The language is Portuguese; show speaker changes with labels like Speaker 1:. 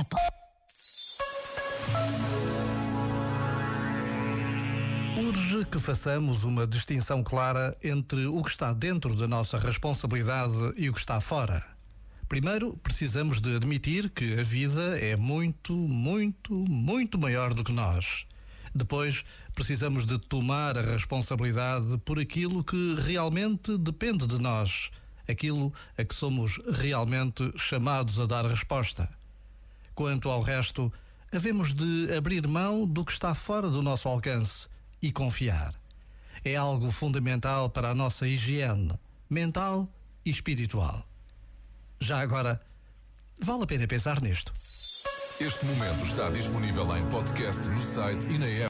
Speaker 1: Apple.
Speaker 2: Urge que façamos uma distinção clara entre o que está dentro da nossa responsabilidade e o que está fora. Primeiro, precisamos de admitir que a vida é muito, muito, muito maior do que nós. Depois, precisamos de tomar a responsabilidade por aquilo que realmente depende de nós, aquilo a que somos realmente chamados a dar resposta. Quanto ao resto, havemos de abrir mão do que está fora do nosso alcance e confiar. É algo fundamental para a nossa higiene mental e espiritual. Já agora, vale a pena pensar nisto.
Speaker 3: Este momento está disponível em podcast no site e na app.